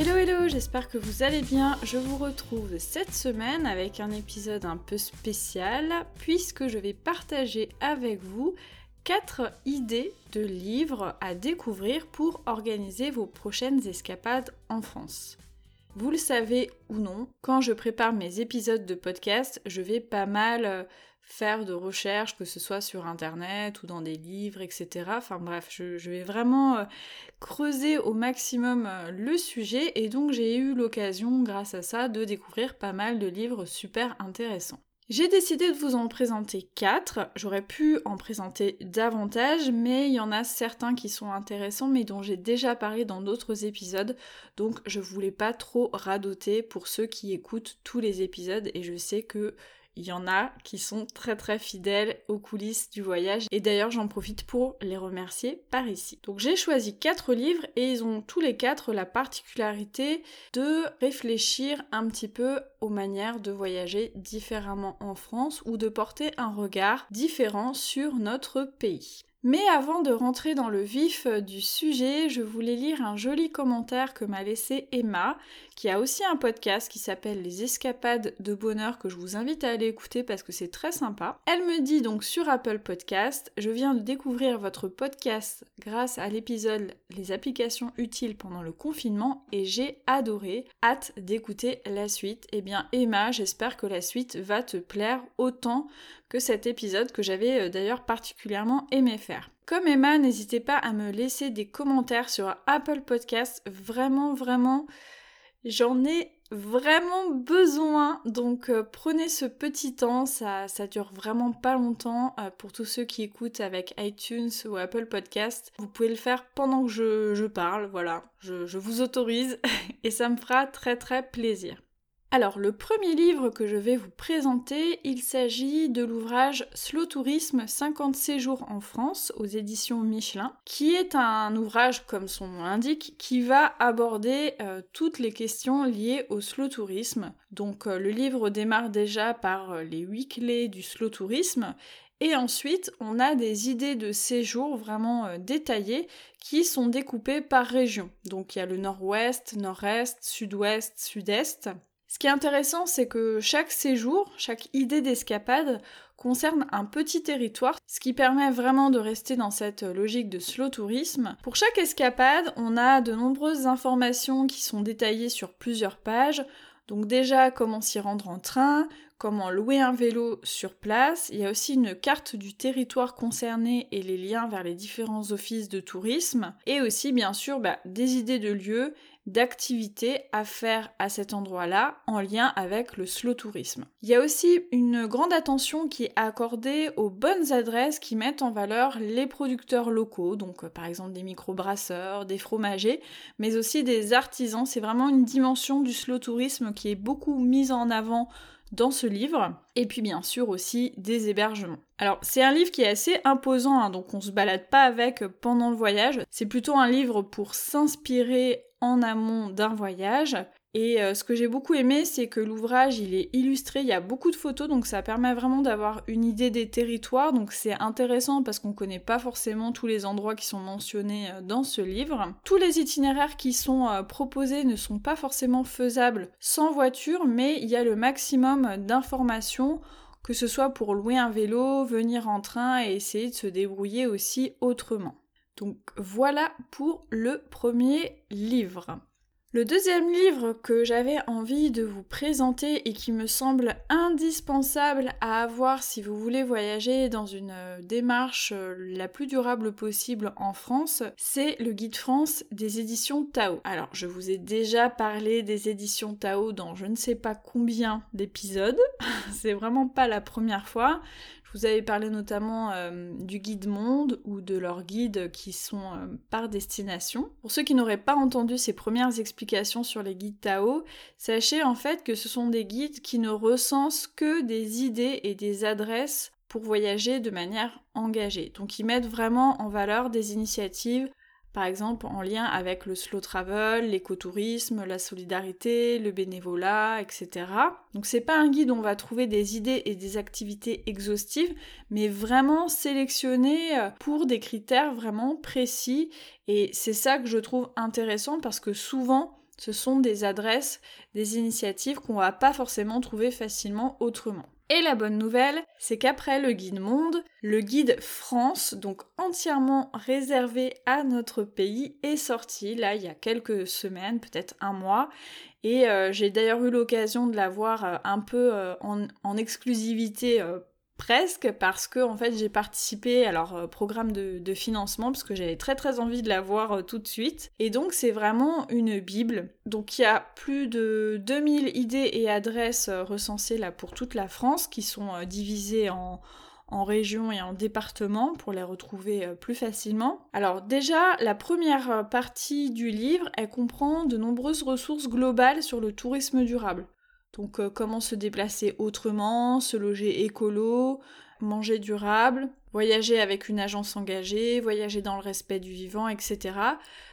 Hello hello, j'espère que vous allez bien. Je vous retrouve cette semaine avec un épisode un peu spécial puisque je vais partager avec vous 4 idées de livres à découvrir pour organiser vos prochaines escapades en France. Vous le savez ou non, quand je prépare mes épisodes de podcast, je vais pas mal euh, faire de recherches, que ce soit sur internet ou dans des livres, etc. Enfin bref, je, vais vraiment euh, creuser au maximum euh, le sujet et donc j'ai eu l'occasion, grâce à ça, de découvrir pas mal de livres super intéressants. J'ai décidé de vous en présenter 4. J'aurais pu en présenter davantage, mais il y en a certains qui sont intéressants, mais dont j'ai déjà parlé dans d'autres épisodes. Donc je voulais pas trop radoter pour ceux qui écoutent tous les épisodes, et je sais que il y en a qui sont très très fidèles aux coulisses du voyage et d'ailleurs j'en profite pour les remercier par ici. Donc j'ai choisi quatre livres et ils ont tous les quatre la particularité de réfléchir un petit peu aux manières de voyager différemment en France ou de porter un regard différent sur notre pays. Mais avant de rentrer dans le vif euh, du sujet, je voulais lire un joli commentaire que m'a laissé Emma, qui a aussi un podcast qui s'appelle Les Escapades de Bonheur que je vous invite à aller écouter parce que c'est très sympa. Elle me dit donc sur Apple Podcast, je viens de découvrir votre podcast grâce à l'épisode Les applications utiles pendant le confinement et j'ai adoré. Hâte d'écouter la suite. Eh bien Emma, j'espère que la suite va te plaire autant que cet épisode que j'avais euh, d'ailleurs particulièrement aimé faire. Comme Emma, n'hésitez pas à me laisser des commentaires sur Apple Podcast. Vraiment, vraiment, j'en ai vraiment besoin. Donc euh, prenez ce petit temps, ça, ça dure vraiment pas longtemps. Euh, pour tous ceux qui écoutent avec iTunes ou Apple Podcast, vous pouvez le faire pendant que je, je parle. Voilà, je, je vous autorise et ça me fera très très plaisir. Alors, le premier livre que je vais vous présenter, il s'agit de l'ouvrage Slow Tourisme 50 séjours en France aux éditions Michelin, qui est un ouvrage, comme son nom l'indique, qui va aborder euh, toutes les questions liées au slow tourisme. Donc, euh, le livre démarre déjà par euh, les huit clés du slow tourisme et ensuite, on a des idées de séjour vraiment détaillées qui sont découpées par région. Donc il y a le nord-ouest, nord-est, sud-ouest, sud-est. Ce qui est intéressant, c'est que chaque séjour, chaque idée d'escapade concerne un petit territoire, ce qui permet vraiment de rester dans cette logique de slow tourisme. Pour chaque escapade, on a de nombreuses informations qui sont détaillées sur plusieurs pages. Donc déjà, comment s'y rendre en train, comment louer un vélo sur place. Il y a aussi une carte du territoire concerné et les liens vers les différents offices de tourisme. Et aussi, bien sûr, bah, des idées de lieux d'activités à faire à cet endroit-là en lien avec le slow tourisme. Il y a aussi une grande attention qui est accordée aux bonnes adresses qui mettent en valeur les producteurs locaux, donc euh, par exemple des microbrasseurs, des fromagers, mais aussi des artisans. C'est vraiment une dimension du slow tourisme qui est beaucoup mise en avant dans ce livre, et puis bien sûr aussi des hébergements. Alors c'est un livre qui est assez imposant, hein, donc on se balade pas avec pendant le voyage, c'est plutôt un livre pour s'inspirer en amont d'un voyage. Et euh, ce que j'ai beaucoup aimé, c'est que l'ouvrage, il est illustré, il y a beaucoup de photos, donc ça permet vraiment d'avoir une idée des territoires, donc c'est intéressant parce qu'on connaît pas forcément tous les endroits qui sont mentionnés euh, dans ce livre. Tous les itinéraires qui sont euh, proposés ne sont pas forcément faisables sans voiture, mais il y a le maximum d'informations que ce soit pour louer un vélo, venir en train et essayer de se débrouiller aussi autrement. Donc voilà pour le premier livre. Le deuxième livre que j'avais envie de vous présenter et qui me semble indispensable à avoir si vous voulez voyager dans une euh, démarche euh, la plus durable possible en France, c'est le Guide France des éditions Tao. Alors, je vous ai déjà parlé des éditions Tao dans je ne sais pas combien d'épisodes, c'est vraiment pas la première fois. Vous avais parlé notamment euh, du guide monde ou de leurs guides qui sont euh, par destination. Pour ceux qui n'auraient pas entendu ces premières explications sur les guides Tao, sachez en fait que ce sont des guides qui ne recensent que des idées et des adresses pour voyager de manière engagée. Donc ils mettent vraiment en valeur des initiatives par exemple en lien avec le slow travel, l'écotourisme, la solidarité, le bénévolat, etc. Donc c'est pas un guide où on va trouver des idées et des activités exhaustives, mais vraiment sélectionnées euh, pour des critères vraiment précis. Et c'est ça que je trouve intéressant parce que souvent ce sont des adresses, des initiatives qu'on va pas forcément trouver facilement autrement. Et la bonne nouvelle, c'est qu'après le guide monde, le guide France, donc entièrement réservé à notre pays, est sorti là il y a quelques semaines, peut-être un mois. Et euh, j'ai d'ailleurs eu l'occasion de l'avoir euh, un peu euh, en, exclusivité Presque parce que en fait j'ai participé à leur euh, programme de, financement parce que j'avais très très envie de la voir euh, tout de suite. Et donc c'est vraiment une bible. Donc il y a plus de 2000 idées et adresses euh, recensées là pour toute la France qui sont divisées en, en régions et en départements pour les retrouver plus facilement. Alors déjà, la première partie du livre, elle comprend de nombreuses ressources globales sur le tourisme durable. Donc euh, comment se déplacer autrement, se loger écolo, manger durable, voyager avec une agence engagée, voyager dans le respect du vivant, etc.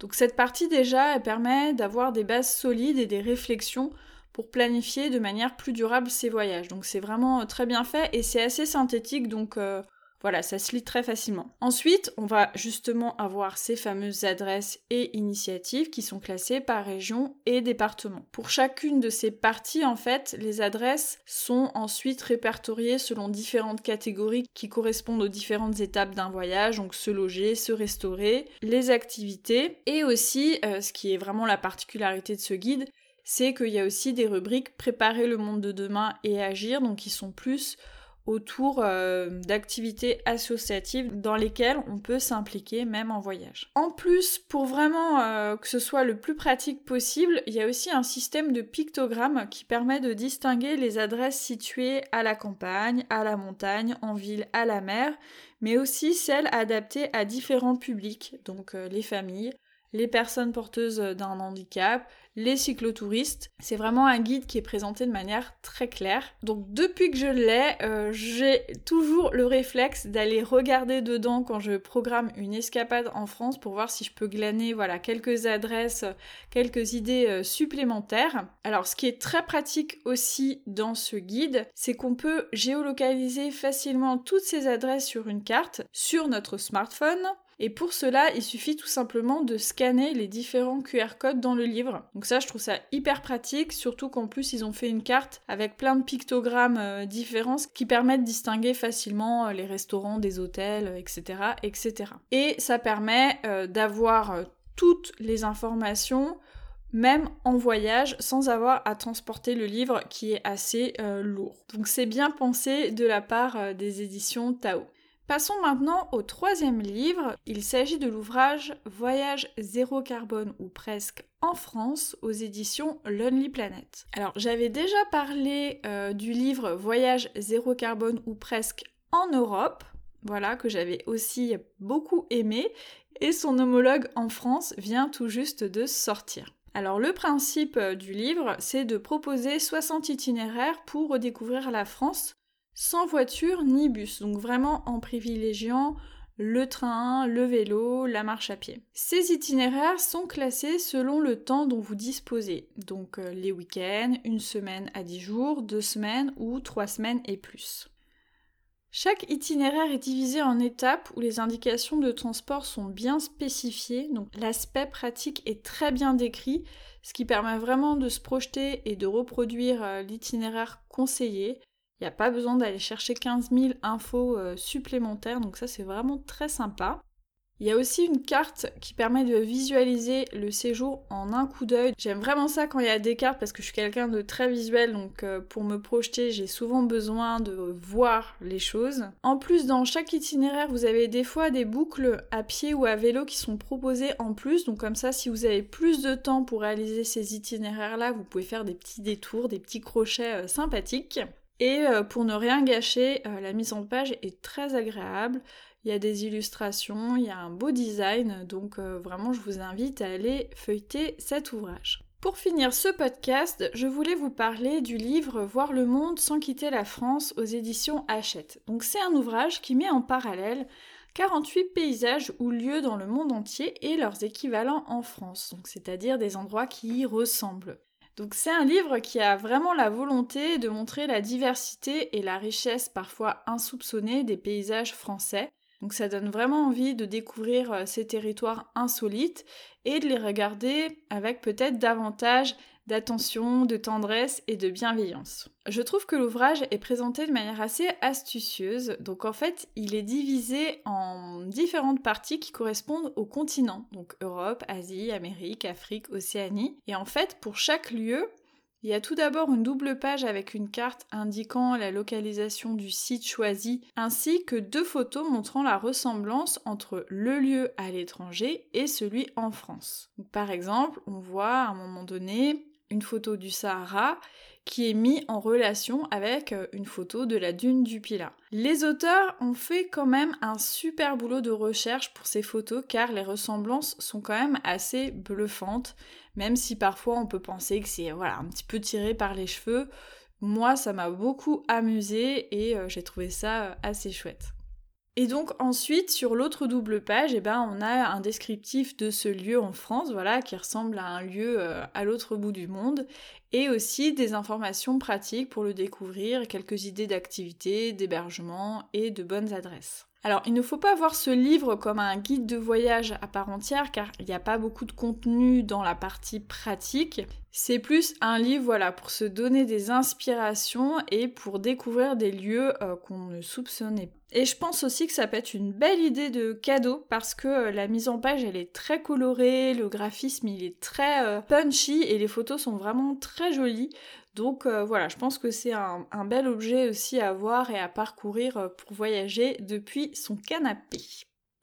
Donc cette partie déjà, elle permet d'avoir des bases solides et des réflexions pour planifier de manière plus durable ces voyages. Donc c'est vraiment euh, très bien fait et c'est assez synthétique, donc euh, voilà, ça se lit très facilement. Ensuite, on va justement avoir ces fameuses adresses et initiatives qui sont classées par région et département. Pour chacune de ces parties, en fait, les adresses sont ensuite répertoriées selon différentes catégories qui correspondent aux différentes étapes d'un voyage, donc se loger, se restaurer, les activités, et aussi, euh, ce qui est vraiment la particularité de ce guide, c'est qu'il y a aussi des rubriques préparer le monde de demain et agir, donc qui sont plus autour euh, d'activités associatives dans lesquelles on peut s'impliquer même en voyage. En plus, pour vraiment euh, que ce soit le plus pratique possible, il y a aussi un système de pictogrammes qui permet de distinguer les adresses situées à la campagne, à la montagne, en ville, à la mer, mais aussi celles adaptées à différents publics, donc euh, les familles, les personnes porteuses d'un handicap, les cyclotouristes. C'est vraiment un guide qui est présenté de manière très claire. Donc depuis que je l'ai, euh, j'ai toujours le réflexe d'aller regarder dedans quand je programme une escapade en France pour voir si je peux glaner voilà quelques adresses, quelques idées euh, supplémentaires. Alors ce qui est très pratique aussi dans ce guide, c'est qu'on peut géolocaliser facilement toutes ces adresses sur une carte sur notre smartphone et pour cela, il suffit tout simplement de scanner les différents QR codes dans le livre. Donc ça, je trouve ça hyper pratique, surtout qu'en plus, ils ont fait une carte avec plein de pictogrammes euh, différents qui permettent de distinguer facilement euh, les restaurants des hôtels, etc., euh, etc. Et ça permet d'avoir toutes les informations même en voyage sans avoir à transporter le livre qui est assez lourd. Donc c'est bien pensé de la part des éditions Tao. Passons maintenant au troisième livre. Il s'agit de l'ouvrage Voyage zéro carbone ou presque en France aux éditions Lonely Planet. Alors j'avais déjà parlé euh, du livre Voyage zéro carbone ou presque en Europe, voilà, que j'avais aussi beaucoup aimé, et son homologue en France vient tout juste de sortir. Alors le principe euh, du livre, c'est de proposer 60 itinéraires pour redécouvrir la France sans voiture ni bus, donc vraiment en privilégiant le train, le vélo, la marche à pied. Ces itinéraires sont classés selon le temps dont vous disposez, donc euh, les week-ends, une semaine à dix jours, deux semaines ou trois semaines et plus. Chaque itinéraire est divisé en étapes où les indications de transport sont bien spécifiées, donc l'aspect pratique est très bien décrit, ce qui permet vraiment de se projeter et de reproduire euh, l'itinéraire conseillé. Il n'y a pas besoin d'aller chercher 15 000 infos euh, supplémentaires, donc ça c'est vraiment très sympa. Il y a aussi une carte qui permet de visualiser le séjour en un coup d'œil. J'aime vraiment ça quand il y a des cartes parce que je suis quelqu'un de très visuel, donc euh, pour me projeter, j'ai souvent besoin de voir les choses. En plus, dans chaque itinéraire, vous avez des fois des boucles à pied ou à vélo qui sont proposées en plus. Donc comme ça, si vous avez plus de temps pour réaliser ces itinéraires-là, vous pouvez faire des petits détours, des petits crochets euh, sympathiques. Et pour ne rien gâcher, la mise en page est très agréable. Il y a des illustrations, il y a un beau design, donc vraiment je vous invite à aller feuilleter cet ouvrage. Pour finir ce podcast, je voulais vous parler du livre Voir le monde sans quitter la France aux éditions Hachette. Donc c'est un ouvrage qui met en parallèle 48 paysages ou lieux dans le monde entier et leurs équivalents en France, donc c'est-à-dire des endroits qui y ressemblent. Donc c'est un livre qui a vraiment la volonté de montrer la diversité et la richesse parfois insoupçonnée des paysages français. Donc ça donne vraiment envie de découvrir euh, ces territoires insolites et de les regarder avec peut-être davantage d'attention, de tendresse et de bienveillance. Je trouve que l'ouvrage est présenté de manière assez astucieuse, donc en fait il est divisé en différentes parties qui correspondent aux continents, donc Europe, Asie, Amérique, Afrique, Océanie, et en fait pour chaque lieu, il y a tout d'abord une double page avec une carte indiquant la localisation du site choisi, ainsi que deux photos montrant la ressemblance entre le lieu à l'étranger et celui en France. par exemple, on voit à un moment donné une photo du Sahara qui est mise en relation avec euh, une photo de la dune du Pilat. Les auteurs ont fait quand même un super boulot de recherche pour ces photos car les ressemblances sont quand même assez bluffantes, même si parfois on peut penser que c'est voilà, un petit peu tiré par les cheveux. Moi, ça m'a beaucoup amusé et euh, j'ai trouvé ça euh, assez chouette. Et donc ensuite, sur l'autre double page, eh ben, on a un descriptif de ce lieu en France, voilà, qui ressemble à un lieu euh, à l'autre bout du monde, et aussi des informations pratiques pour le découvrir, quelques idées d'activités, d'hébergement et de bonnes adresses. Alors, il ne faut pas voir ce livre comme un guide de voyage à part entière, car il n'y a pas beaucoup de contenu dans la partie pratique. C'est plus un livre, voilà, pour se donner des inspirations et pour découvrir des lieux euh, qu'on ne soupçonnait pas. Et je pense aussi que ça peut être une belle idée de cadeau parce que euh, la mise en page elle est très colorée, le graphisme il est très euh, punchy et les photos sont vraiment très jolies. Donc euh, voilà, je pense que c'est un, bel objet aussi à voir et à parcourir euh, pour voyager depuis son canapé.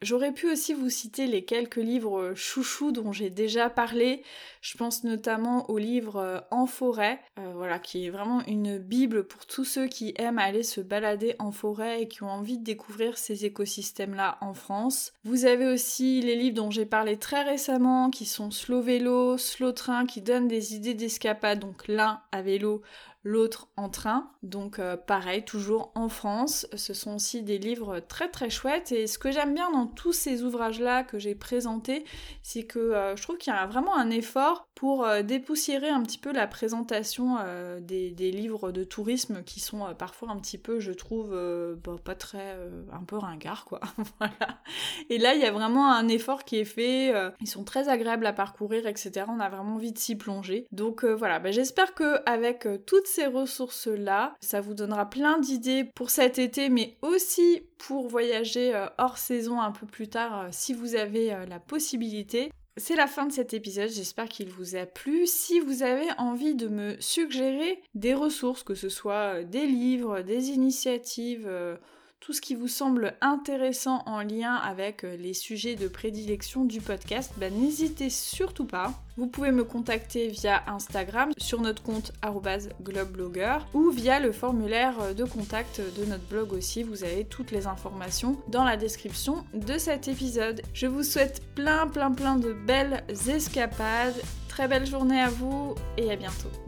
J'aurais pu aussi vous citer les quelques livres chouchous dont j'ai déjà parlé. Je pense notamment au livre euh, En forêt, euh, voilà, qui est vraiment une bible pour tous ceux qui aiment aller se balader en forêt et qui ont envie de découvrir ces écosystèmes-là en France. Vous avez aussi les livres dont j'ai parlé très récemment, qui sont Slow Vélo, Slow Train, qui donnent des idées d'escapade, donc l'un à vélo, l'autre en train. Donc euh, pareil, toujours en France. Ce sont aussi des livres très très chouettes. Et ce que j'aime bien dans tous ces ouvrages-là que j'ai présentés, c'est que euh, je trouve qu'il y a vraiment un effort pour euh, dépoussiérer un petit peu la présentation des, livres de tourisme qui sont parfois un petit peu, je trouve, pas très... un peu ringard quoi. voilà. Et là, il y a vraiment un effort qui est fait. ils sont très agréables à parcourir, etc. On a vraiment envie de s'y plonger. Donc voilà, bah, j'espère que avec toutes ces ressources-là. Ça vous donnera plein d'idées pour cet été, mais aussi pour voyager euh, hors saison un peu plus tard euh, si vous avez euh, la possibilité. C'est la fin de cet épisode, j'espère qu'il vous a plu. Si vous avez envie de me suggérer des ressources, que ce soit des livres, des initiatives, tout ce qui vous semble intéressant en lien avec euh, les sujets de prédilection du podcast, bah, n'hésitez surtout pas. Vous pouvez me contacter via Instagram sur notre compte globblogger ou via le formulaire de contact de notre blog aussi. Vous avez toutes les informations dans la description de cet épisode. Je vous souhaite plein plein plein de belles escapades. Très belle journée à vous et à bientôt.